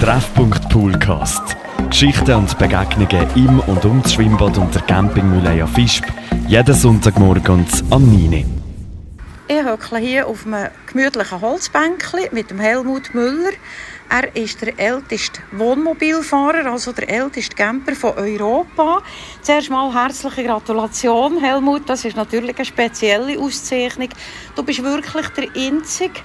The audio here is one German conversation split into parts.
Treffpunkt Poolcast. Geschichten und Begegnungen im und um das Schwimmbad und der Campingmühle Fischb. Jeden Sonntagmorgen am 9. Ich hocke hier auf einem gemütlichen Holzbänkchen mit dem Helmut Müller. Er ist der älteste Wohnmobilfahrer, also der älteste Camper von Europa. Zuerst mal herzliche Gratulation, Helmut. Das ist natürlich eine spezielle Auszeichnung. Du bist wirklich der Einzige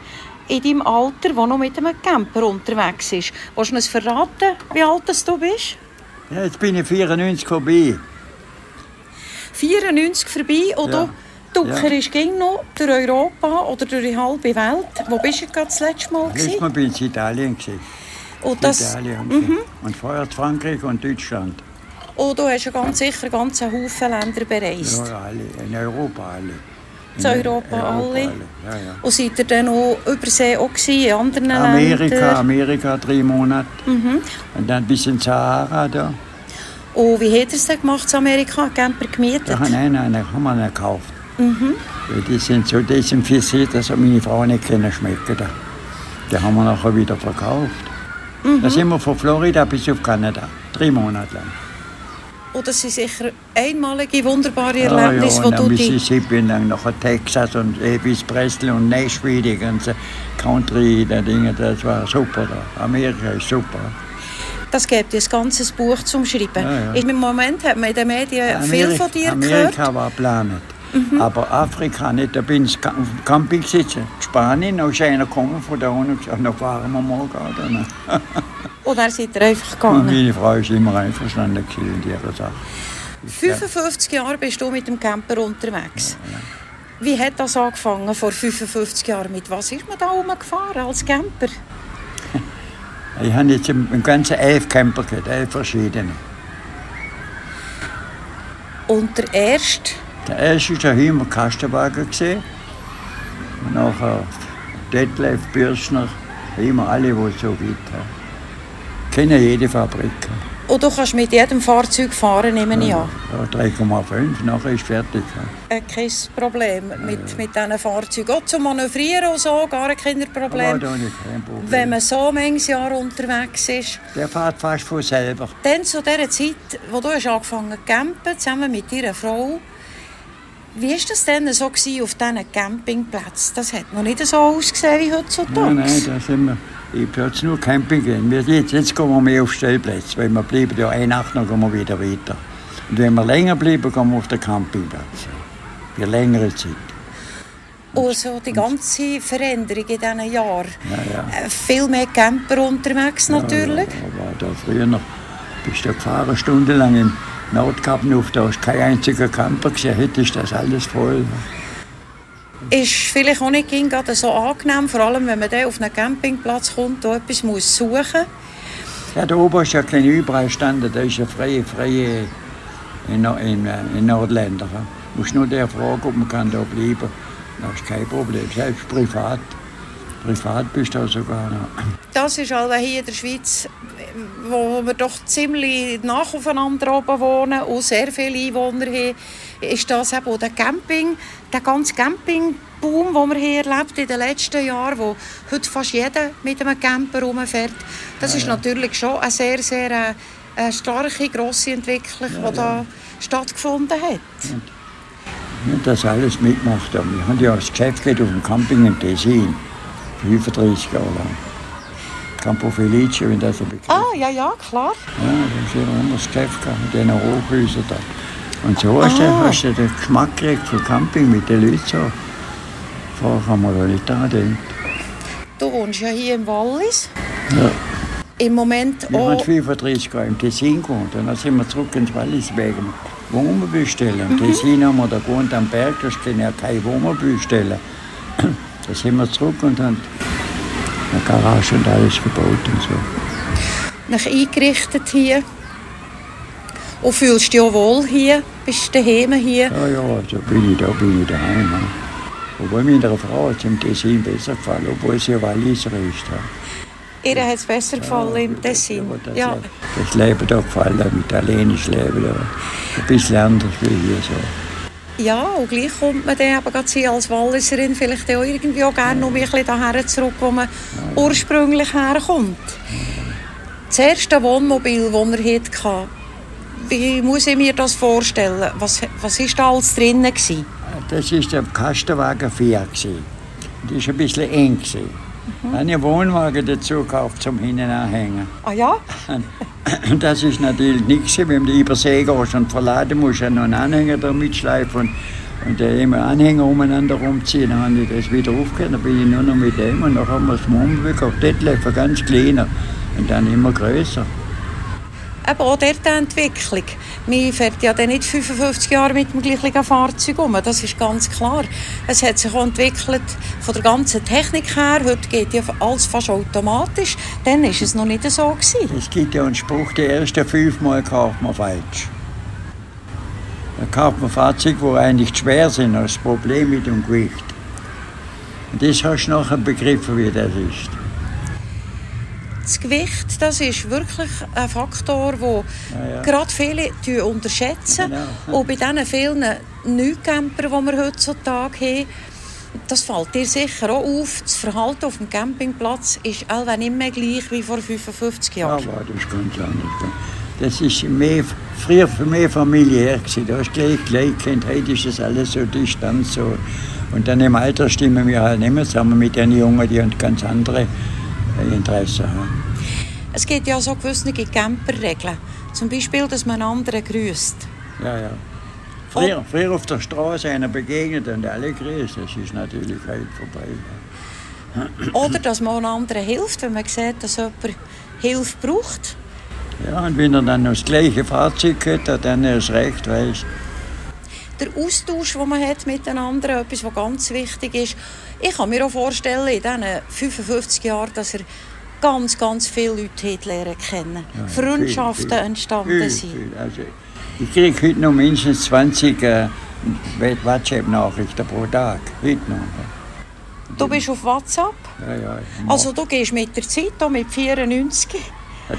in deinem Alter, der noch mit einem Camper unterwegs ist. Willst du uns verraten, wie alt du bist? Ja, jetzt bin ich 94 vorbei. 94 vorbei und Ja. du duckerst ging noch durch Europa oder durch die halbe Welt. Wo bist du gerade das letzte Mal? Letztes? Mal bin ich in Italien. Und, das, Italien. Und vorher Frankreich und Deutschland. und du hast ja ganz sicher ganz einen Haufen Länder bereist. Ja, alle. In Europa alle. In Europa alle? Ja, ja. Und seid ihr dann auch übersee auch gewesen, in anderen Amerika, Ländern? Amerika drei Monate. Mhm. Und dann bis in Sahara da. Und wie hat er es denn gemacht in Amerika? Camper gemietet? Da haben einen, einen, haben wir einen gekauft. Mhm. Die sind so desinfiziert, dass meine Frau nicht können schmecken kann. Die haben wir nachher wieder verkauft. Mhm. Da sind wir von Florida bis auf Kanada. Drei Monate lang. Und das sind sicher einmalige, wunderbare Ja, Erlebnisse, ja, wo und dann du die... Mississippi und dann nachher Texas und bis Presley und Nashville, die ganze Country, die Dinge, das war super da. Amerika ist super. Das gibt dir ein ganzes Buch zum Schreiben. Ja, ja. Im Moment hat man in den Medien viel Amerika- von dir Amerika gehört. Mhm. war geplant. Aber Afrika nicht. Da bin ich Camping sitzen. Spanien, da ist einer gekommen von da unten und gesagt, na fahren wir mal gerade. Und dann seid ihr einfach Und gegangen. meine Frau ist immer einverstanden in ihrer Sache. 55 Jahre bist du mit dem Camper unterwegs. Wie hat das angefangen vor 55 Jahren? Mit was ist man da rumgefahren als Camper? Ich habe jetzt im ganzen elf Camper gehabt, elf verschiedene. Und der erste, Der erste war der Himmer Kastenwagen. Und nachher Detlef, Bürschner, immer alle, die so weit haben. Kennen jede Fabrik. und du kannst mit jedem Fahrzeug fahren, nehme ich an. Ja, 3,5, nachher ist fertig. Äh, kein Problem mit, mit diesen Fahrzeugen. Auch zum Manövrieren und so, gar kein Problem. da nicht kein Problem. Wenn man so manches Jahr unterwegs ist, Der fährt fast von selber. dann zu dieser Zeit, wo du hast angefangen zu campen, zusammen mit deiner Frau, wie war das denn so gewesen auf diesen Campingplätzen? Das hat noch nicht so ausgesehen wie heutzutage. Nein, nein, da sind wir. Ich bin jetzt nur Camping gehen. Jetzt, jetzt gehen wir mehr auf Stellplätze, weil wir bleiben ja eine Nacht, dann gehen wir wieder weiter. Und wenn wir länger bleiben, gehen wir auf den Campingplatz. Für längere Zeit. Und so die ganze Veränderung in diesen Jahren. Ja, ja. Äh, Viel mehr Camper unterwegs natürlich. Ja, aber da früher noch, bist du gefahren, stundenlang im Nordkappenhof, da ist kein einziger Camper gesehen, heute ist das alles voll. Ist vielleicht auch nicht gerade so angenehm, vor allem wenn man dann auf einen Campingplatz kommt und etwas muss suchen muss. Ja, da oben ist ja kein überall gestanden, da ist ja freie, freie in, in, in Nordländer. Du musst nur der fragen, ob man kann da bleiben Das ist kein Problem, selbst privat. Privat bist du sogar noch. Das ist also hier in der Schweiz, wo wir doch ziemlich nach aufeinander oben wohnen und sehr viele Einwohner haben, ist das eben der Camping, der ganze Campingboom, den wir hier erlebt in den letzten Jahren, wo heute fast jeder mit einem Camper rumfährt. Das ist natürlich schon eine sehr, sehr äh, eine starke, grosse Entwicklung, die da stattgefunden hat. Haben das alles mitgemacht. haben. Wir haben ja das Geschäft auf dem Camping in Tessin. 35 Jahre lang. Campo Felice, wenn das ein Begriff Ah, ja, ja, klar. Ja, das ist immer das Geschäft mit diesen Hochhäusern da. Und so hast, du, hast du den Geschmack gekriegt von Camping mit den Leuten so. Vorher haben wir da nicht dran gedacht. Du wohnst ja hier im Wallis. Ja. Im Moment Wir haben auch 35 Jahre im Tessin gewohnt. Dann sind wir zurück ins Wallis wegen Wohnmobil bestellen. Im Tessin haben wir da gewohnt am Berg, da können ja kein Wohnmobil stellen. Da sind wir zurück und haben eine Garage und alles gebaut und so. nach eingerichtet hier. Und fühlst du dich auch wohl hier? Bist du daheim hier? Ja, ja, da bin ich, da bin ich daheim. ja. Obwohl meiner Frau hat es im Tessin besser gefallen, obwohl sie ja Walliser ist. Ja. Ihr hat es besser gefallen im Tessin. Das, Ja. das Leben da gefallen, das italienische Leben. Da. Ein bisschen anders wie hier so. Ja, und gleich kommt man dann eben sie als Walliserin vielleicht auch irgendwie auch gerne noch ein bisschen daher zurück, wo man ursprünglich herkommt. Das erste Wohnmobil, das er hatte, wie muss ich mir das vorstellen? Was, ist da alles drin? Das war der Kastenwagen 4. Das war ein bisschen eng. Einen Wohnwagen dazu gekauft zum Hinten anhängen. Ah ja? Das ist natürlich nichts, wenn du über See gehst und verladen musst, noch einen Anhänger da mitschleifen und, und den immer Anhänger umeinander rumziehen. Dann habe ich das wieder aufgehört, dann bin ich nur noch mit dem und dann haben wir das Wohnmobil gekauft. Dort ganz kleiner und dann immer größer eben auch dort eine Entwicklung. Man fährt ja dann nicht 55 Jahre mit dem gleichen Fahrzeug um, das ist ganz klar. Es hat sich auch entwickelt von der ganzen Technik her. Heute geht ja alles fast automatisch. Dann war es noch nicht so. Gewesen. Es gibt ja einen Spruch, die ersten fünfmal kauft man falsch. Dann kauft man Fahrzeuge, die eigentlich schwer sind, als Problem mit dem Gewicht. Und das hast du nachher begriffen, wie das ist das Gewicht, das ist wirklich ein Faktor, den ja, ja. gerade viele unterschätzen. Genau. Und bei diesen vielen Neucamper, die wir heutzutage haben, das fällt dir sicher auch auf. Das Verhalten auf dem Campingplatz ist allweil nicht mehr gleich wie vor 55 Jahren. Ja, das ist ganz anders. Das ist mehr, früher mehr familiär. Gewesen. Da hast du gleich, gleich kennt, heute ist das alles so Distanz. So. Und dann im Alter stimmen wir halt nicht mehr zusammen mit den Jungen, die haben ganz andere Interesse haben. Es gibt ja so gewisse Camperregeln. Zum Beispiel, dass man anderen grüßt. Ja, ja. Früher, früher auf der Straße einer begegnet und alle grüßt. Das ist natürlich heute vorbei. Oder dass man anderen hilft, wenn man sieht, dass jemand Hilfe braucht. Ja, und wenn er dann noch das gleiche Fahrzeug hat, dann ist es recht, weißt Der Austausch, den man hat miteinander, etwas, was ganz wichtig ist. Ich kann mir auch vorstellen, in diesen 55 Jahren, dass er ganz, ganz viele Leute lernen kennen. Ja, Freundschaften viel, viel, entstanden sind. Viel, also, ich kriege heute noch mindestens 20 äh, WhatsApp-Nachrichten pro Tag. Heute noch. Du bist auf WhatsApp? Ja, ja. Also du gehst mit der Zeit, mit 94?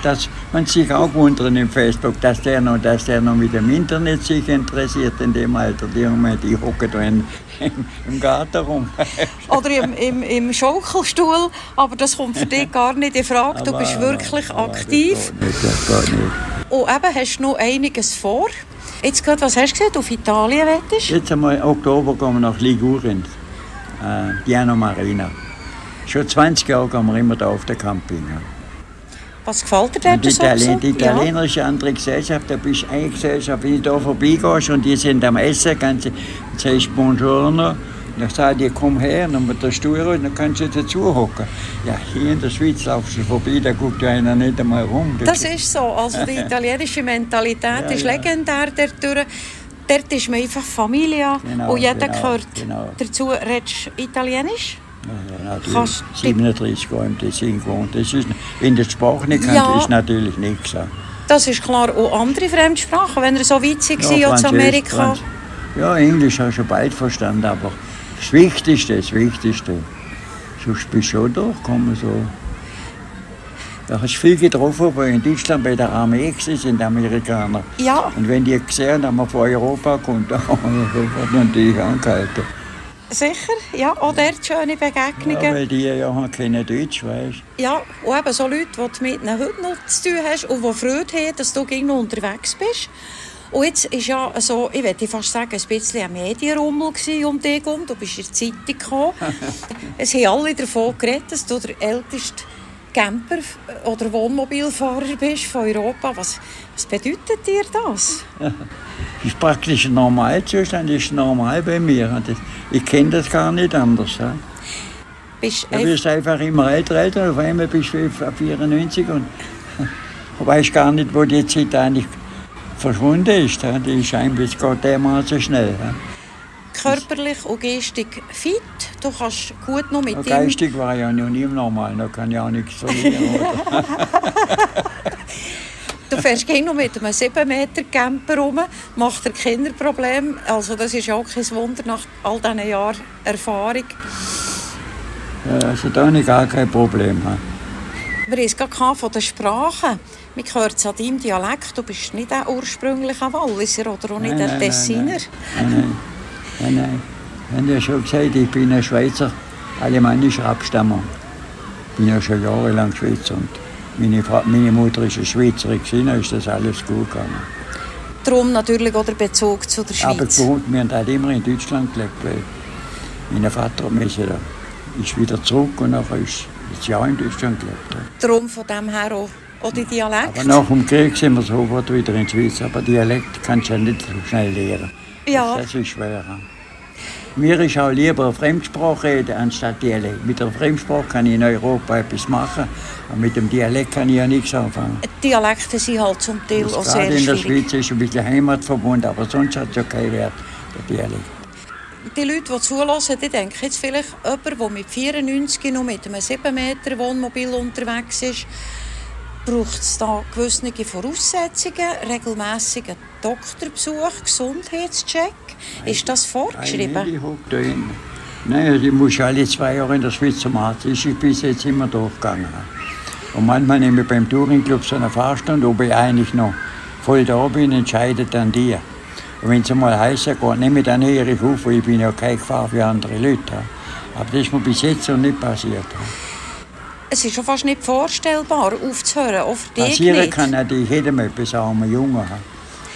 Dass man sich auch wundern im Facebook, dass der noch, dass der noch mit dem Internet sich interessiert in dem Alter. Die, die hocken da in, im Garten rum. Oder im, im, im Schaukelstuhl, aber das kommt für dich gar nicht in Frage. Du bist wirklich aktiv. Das geht nicht, das geht nicht. Und eben hast du noch einiges vor. Jetzt gerade, was hast du gesagt, auf Italien wettest? Jetzt einmal im Oktober gehen wir nach Ligurien, äh, Piano Marina. Schon 20 Jahre gehen wir immer da auf der Camping. Ja. Was gefällt dir dort die so? Italien, die italienische ja. andere Gesellschaft, da bist du eine Gesellschaft, wenn du da vorbeigehst und die sind am Essen, kannst du, sagst Buongiorno, dann sagt die, komm her, dann mit der Stuhl und dann kannst du dazu hocken. Ja, hier in der Schweiz laufst du vorbei, da guckt ja einer nicht einmal rum. Das ist so, also die italienische Mentalität ja, ist legendär dort. Dort ist man einfach Familie genau, und jeder genau, gehört genau. dazu. Redest du Italienisch? Natürlich. 37 Jahre im Tessin gewohnt. Das ist, wenn du die Sprache nicht kennst, ja. ist natürlich nichts. Das ist klar. Auch andere Fremdsprachen, wenn er so weit war ja, aus Amerika. Franz ja, Englisch ich schon bald verstanden, aber das Wichtigste, das Wichtigste. Sonst bist du schon durchgekommen. So. Da hast du viel getroffen, weil in Deutschland bei der Armee sind die Amerikaner. Ja. Und wenn die gesehen haben, dass man von Europa kommt, dann haben wir sofort angehalten. Sicher, ja, auch dort schöne Begegnungen. Ja, weil die ja kennen Deutsch, weißt Ja, und eben so Leute, die du mit ihnen heute noch zu tun hast und die Freude haben, dass du noch unterwegs bist. Und jetzt ist ja so, ich würde fast sagen, ein bisschen ein Medienrummel um dich herum. Du bist in die Zeitung gekommen. es haben alle davon geredet, dass du der älteste Camper oder Wohnmobilfahrer bist von Europa. Was, was bedeutet dir das? das ist praktisch ein Normalzustand, das ist normal bei mir. Ich kenne das gar nicht anders. Ja. Bist du bist einfach immer älter, älter, auf einmal bist du 94 und weißt gar nicht, wo die Zeit eigentlich verschwunden ist. Die ist eigentlich geht dermaßen schnell. Körperlich und geistig fit, du kannst gut noch mit ja, Geistig war ja noch nie normal, da kann ich auch nichts verlieren. Du fährst noch mit einem 7 Meter Camper rum, macht dir keine Probleme. Also das ist auch kein Wunder nach all diesen Jahren Erfahrung. Ja, also da habe ich gar kein Problem. Wir haben es gerade von der Sprache. Man hört es an deinem Dialekt, du bist nicht ein ursprünglicher Walliser oder auch nicht nein, ein Tessiner. Nein, nein. Ich habe ja schon gesagt, ich bin ein Schweizer alemannischer Abstammung. Ich bin ja schon jahrelang Schweizer. Und Meine, Frau, meine Mutter ist eine Schweizerin, da ist das alles gut gegangen. Darum natürlich auch der Bezug zu der Aber Schweiz. gewohnt, wir haben halt immer in Deutschland gelebt, weil mein Vater müssen da, ist wieder zurück und nachher ist das Jahr in Deutschland gelebt. Darum von dem her auch, die Dialekt. Aber nach dem Krieg sind wir sofort wieder in die Schweiz. Aber Dialekt kannst du ja nicht so schnell lernen. Ja. Das ist schwer. Mir ist auch lieber eine Fremdsprache reden anstatt Dialekt. Mit der Fremdsprache kann ich in Europa etwas machen, aber mit dem Dialekt kann ich ja nichts anfangen. Dialekte sind halt zum Teil auch sehr in der. Schweiz ist ein bisschen Heimatverbund, aber sonst hat es ja keinen Wert, der Dialekt. Die Leute, die zulassen, die denken jetzt vielleicht, jemand, der mit 94 noch mit einem 7 Meter Wohnmobil unterwegs ist, braucht es da gewisse Voraussetzungen, regelmäßigen Doktorbesuch, Gesundheitscheck. Ist das vorgeschrieben? Nein, ich hinten. Nein, ich muss alle zwei Jahre in der Schweiz zum Arzt. Ich bin bis jetzt immer durchgegangen. Und manchmal nehme ich beim Touringclub so eine Fahrstunde, ob ich eigentlich noch voll da bin, entscheidet dann die. Und wenn es mal heißer geht, nehme ich dann ich auf, weil ich bin ja keine Gefahr für andere Leute. Aber das ist mir bis jetzt noch nicht passiert. Es ist schon fast nicht vorstellbar, aufzuhören. Auch für dich Passieren nicht. kann natürlich jedem etwas, auch einem Jungen.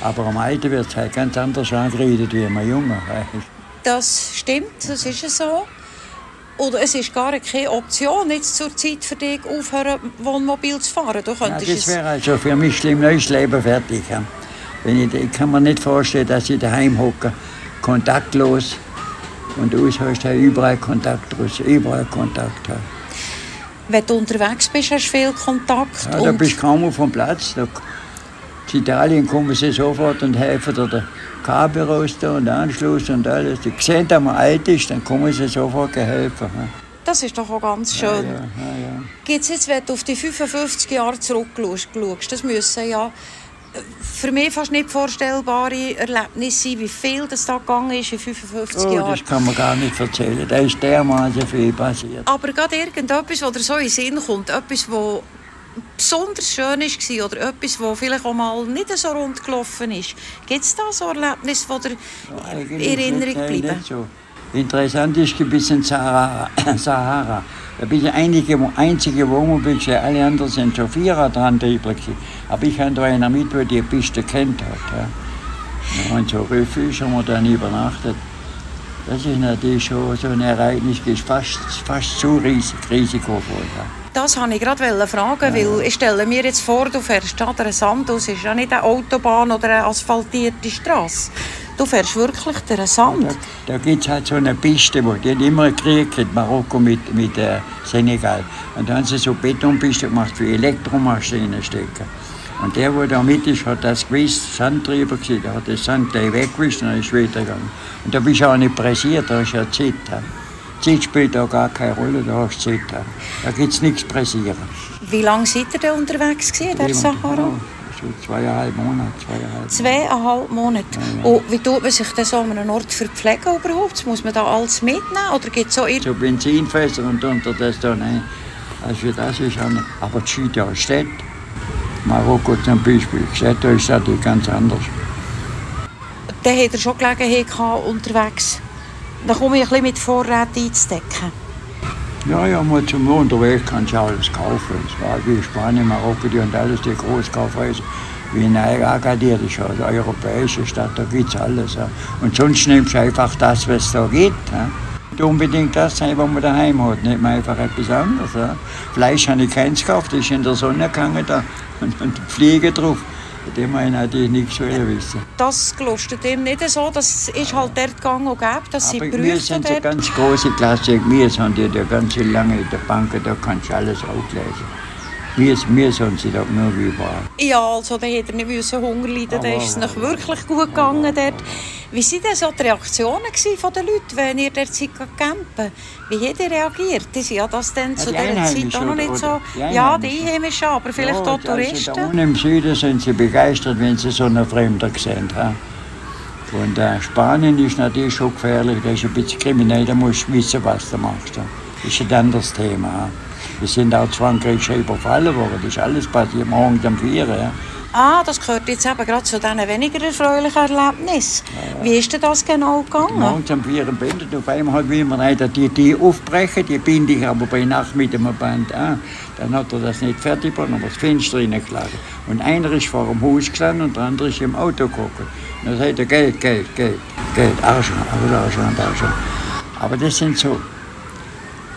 Aber am Alter wird es halt ganz anders angeredet wie einem Jungen. Das stimmt, das ist so. Oder es ist gar keine Option, jetzt zur Zeit für dich aufhören, Wohnmobil zu fahren. Du Ja, das wäre also für mich schlimm, neues Leben fertig. Wenn ich, ich kann mir nicht vorstellen, dass ich daheim hocke, kontaktlos und aus hast du überall Kontakt, überall Kontakt. Ja. Wenn du unterwegs bist, hast du viel Kontakt. Ja, da bist du kaum auf dem Platz. Da, in Italien kommen sie sofort und helfen dir den Kabel raus da und Anschluss und alles. Die sehen, dass man alt ist, dann kommen sie sofort helfen. Ja. das ist doch auch ganz Ja, schön. ja, ja. Gibt's jetzt, wenn du auf die 55 Jahre zurückschaust, das müssen ja für mich fast nicht vorstellbare Erlebnisse wie viel das da gegangen ist in 55 Oh, Jahren. das kann man gar nicht erzählen. Da ist dermaßen viel passiert. Aber gerade irgendetwas, was so in den Sinn kommt, etwas, was besonders schön war oder etwas, was vielleicht auch mal nicht so rund gelaufen ist. Gibt es da so Erlebnisse, die dir in Eigentlich Erinnerung bleiben? Interessant ist ein bisschen Sahara. Sahara. Da bin ich einige, einzige Wohnmobil, gewesen. alle anderen sind schon Vierer dran. Aber ich habe da einer mit, der die Piste kennt hat. Ja. Und so Refuge haben wir dann übernachtet. Das ist natürlich schon so ein Ereignis, das ist fast, fast zu riesig, risikovoll. Ja. Das wollte ich gerade fragen, weil ich stelle mir jetzt vor, du fährst da der Sand aus, ist ja nicht eine Autobahn oder eine asphaltierte Straße. Du fährst wirklich den Sand. Da, da gibt es halt so eine Piste, wo die hat immer einen Krieg gehabt, Marokko mit, mit äh, Senegal. Und da haben sie so Betonpiste gemacht für Elektromaschinen stecken. Und der, der da mit ist, hat das gewusst, Sand drüber gewesen, der hat das Sand gleich weggewischt und dann ist weitergegangen. Und da bist du auch nicht pressiert, da ist ja Zeit. Zeit spielt da gar keine Rolle, da hast du Zeit. Da gibt es nichts pressieren. Wie lange seid ihr denn unterwegs gewesen, der Sahara? Ja, so zweieinhalb Monate, zweieinhalb. Zweieinhalb Monate. Und wie tut man sich denn so an einem Ort verpflegen überhaupt? Muss man da alles mitnehmen oder gibt es auch so Benzinfässer und unter das da rein. Also für das ist nicht. Aber die ja Städte. Marokko zum Beispiel, Städte ist natürlich ganz anders. Dann hat er schon Gelegenheit gehabt, unterwegs. Dann komme ich ein bisschen mit Vorräten einzudecken. Ja, ja, mal zum unterwegs kannst du alles kaufen. Es war wie Spanien, Marokko, die haben alles die Großkaufhäuser. Wie in Agadir, das ist eine europäische Stadt, da gibt es alles. Ja. Und sonst nimmst du einfach das, was es da gibt. Ja. Nicht unbedingt das sein, was man daheim hat, nicht mal einfach etwas anderes. Ja. Fleisch habe ich keins gekauft, das ist in der Sonne gegangen da und, und Fliege drauf. Von dem habe ich natürlich nichts wissen. Das gelustet ihm nicht so. Das ist halt dort gang und gäbe, dass sie Aber wir sind eine ganz große Klasse. Wir sind ja ganz lange in der Bank, da kannst du alles auflesen. Wir, wir sind sie da nur wie überall. Ja, also da hätte er nicht müssen Hunger leiden Da ist es noch wirklich gut gegangen dort. Wie waren denn so die Reaktionen von den Leuten, wenn ihr dort seid campen? Wie hat ihr reagiert? Die sind ja das dann zu die dieser Zeit auch noch nicht so... die Ja, die Einheimischen. Einheimischen, aber vielleicht auch also da Touristen. unten im Süden sind sie begeistert, wenn sie so einen Fremder sehen. Und äh, Spanien ist natürlich schon gefährlich, das ist ein bisschen kriminell, da musst du wissen, was du machst. Das ist ein anderes Thema. Wir sind auch zu Frankreich schon überfallen worden. Das ist alles passiert morgens um 4 ja. Ah, das gehört jetzt eben gerade zu diesen weniger erfreulichen Erlebnissen. Wie ist denn das genau gegangen? Morgens um 4 bindet auf einmal will man nicht die, die aufbrechen, die binde ich aber bei Nacht mit einem Band an. Dann hat er das nicht fertig gebracht, aber das Fenster reingeschlagen. Und einer ist vor dem Haus gestanden und der andere ist im Auto. Und dann sagt er, Geld, Geld, Geld, Geld, Arschland, Arschland, Arschland. Aber das sind so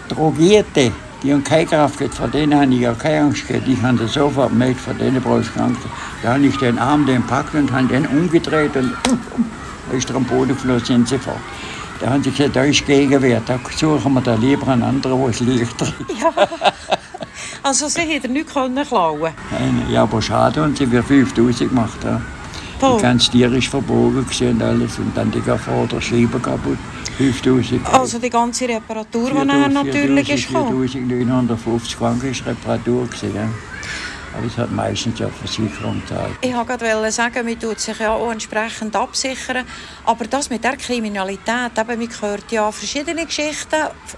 Drogierte, die haben keine Kraft gehabt, vor denen habe ich ja keine Angst gehabt. Ich habe das sofort gemerkt, vor denen brauche ich keine Angst. Da habe ich den Arm den packt und habe den umgedreht und da ist am Boden geflogen, sind sie fort. Da haben sie gesagt, da ist Gegenwehr, da suchen wir da lieber einen anderen, wo es liegt. Ja. Also sie hätten nichts können klauen Ja, aber schade, und sie haben 5000 gemacht. Ja. Oh. Die ganze Tier ist verbogen gewesen und alles und dann die Vorderscheibe kaputt. 5000. Also die ganze Reparatur, die nachher natürlich ist gekommen. 4950 Franken ist Reparatur gewesen, ja. Aber das hat meistens ja Versicherung gezahlt. Ich wollte gerade sagen, man tut sich ja auch entsprechend absichern. Aber das mit der Kriminalität, eben, man hört ja verschiedene Geschichten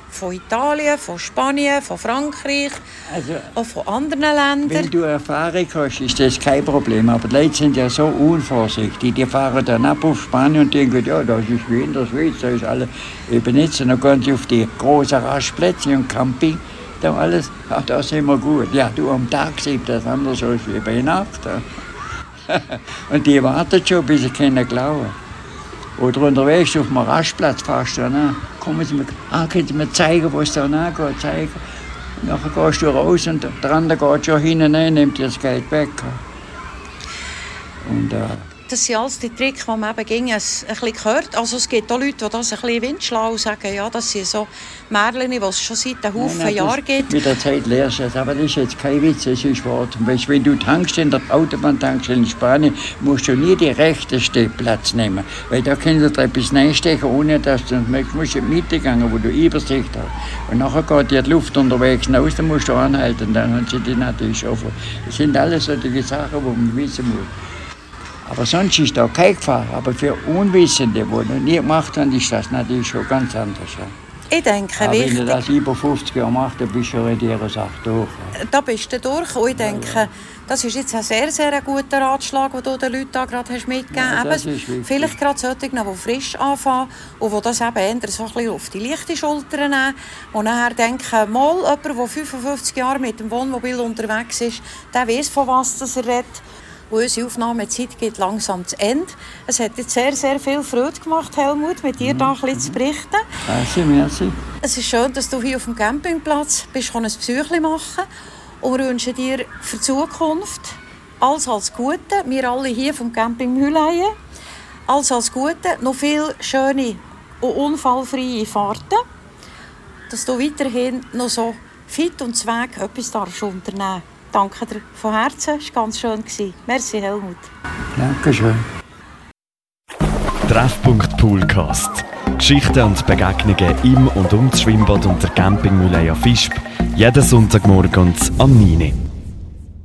von Italien, von Spanien, von Frankreich, Also, auch von anderen Ländern. wenn du Erfahrung hast, ist das kein Problem. Aber die Leute sind ja so unvorsichtig. Die fahren dann ab auf Spanien und denken, ja, das ist wie in der Schweiz, da ist alles eben nicht. Dann gehen sie auf die großen Rastplätze und Camping. Da alles, ach, da sind wir gut. Ja, du am Tag siehst das anders aus wie bei Nacht. und die warten schon, bis sie können glauben. Oder unterwegs auf dem Rastplatz fast an. Kommen Sie mir, ah, können Sie mir zeigen, wo es da nachgeht, zeigen. Und nachher gehst du raus und der andere geht schon hinten rein, nimmt dir das Geld weg. Und äh, Das sind alles die Tricks, die man eben ging, ein, ein bisschen hört. Also es gibt auch Leute, die das ein bisschen windschlau sagen. Ja, das sind so Märchen, die es schon seit einem Haufen Nein, nein, Jahren gibt. Mit der Zeit lernst du es, aber das ist jetzt kein Witz, das ist wahr. Zum Beispiel, wenn du tankst in der Autobahntankstelle in Spanien, musst du nie die rechte Stehplatz nehmen, weil da können sie dir etwas reinstechen, ohne dass du merkst, du musst in die Mitte gehen, wo du Übersicht hast. Und nachher geht dir die Luft unterwegs raus, dann musst du anhalten, dann haben sie die natürlich vor. Das sind alles solche Sachen, die man wissen muss. Aber sonst ist da keine Gefahr. Aber für Unwissende, die noch nie gemacht haben, ist das natürlich schon ganz anders. Ja. Ich denke, Aber wenn wichtig, du das über 50 Jahre machst, dann bist du schon in dieser Sache durch. ja. da bist du durch. Und ich denke, das ist jetzt ein sehr, sehr guter Ratschlag, den du den Leuten da gerade hast mitgegeben Ja, hast. wichtig. Vielleicht gerade solche, die frisch anfangen und die das eben eher so ein bisschen auf die leichte Schulter nehmen und nachher denken, mal jemand, der 55 Jahre mit dem Wohnmobil unterwegs ist, der weiß, von was er redet. Und unsere Aufnahmezeit geht langsam zu Ende. Es hat jetzt sehr, sehr viel Freude gemacht, Helmut, mit dir da ein bisschen zu berichten. Merci, merci. Es ist schön, dass du hier auf dem Campingplatz bist, ein Besuch machen Und wir wünschen dir für die Zukunft alles als Gute. Wir alle hier vom Camping Mühleien. Alles als Gute. Noch viele schöne und unfallfreie Fahrten. Dass du weiterhin noch so fit und zweck etwas darfst unternehmen Danke dir von Herzen. Es war ganz schön. Merci, Helmut. Dankeschön. Treffpunkt Poolcast. Geschichten und Begegnungen im und um das Schwimmbad und der Campingmühle Fischb. Jeden Sonntagmorgen am 9. Uhr.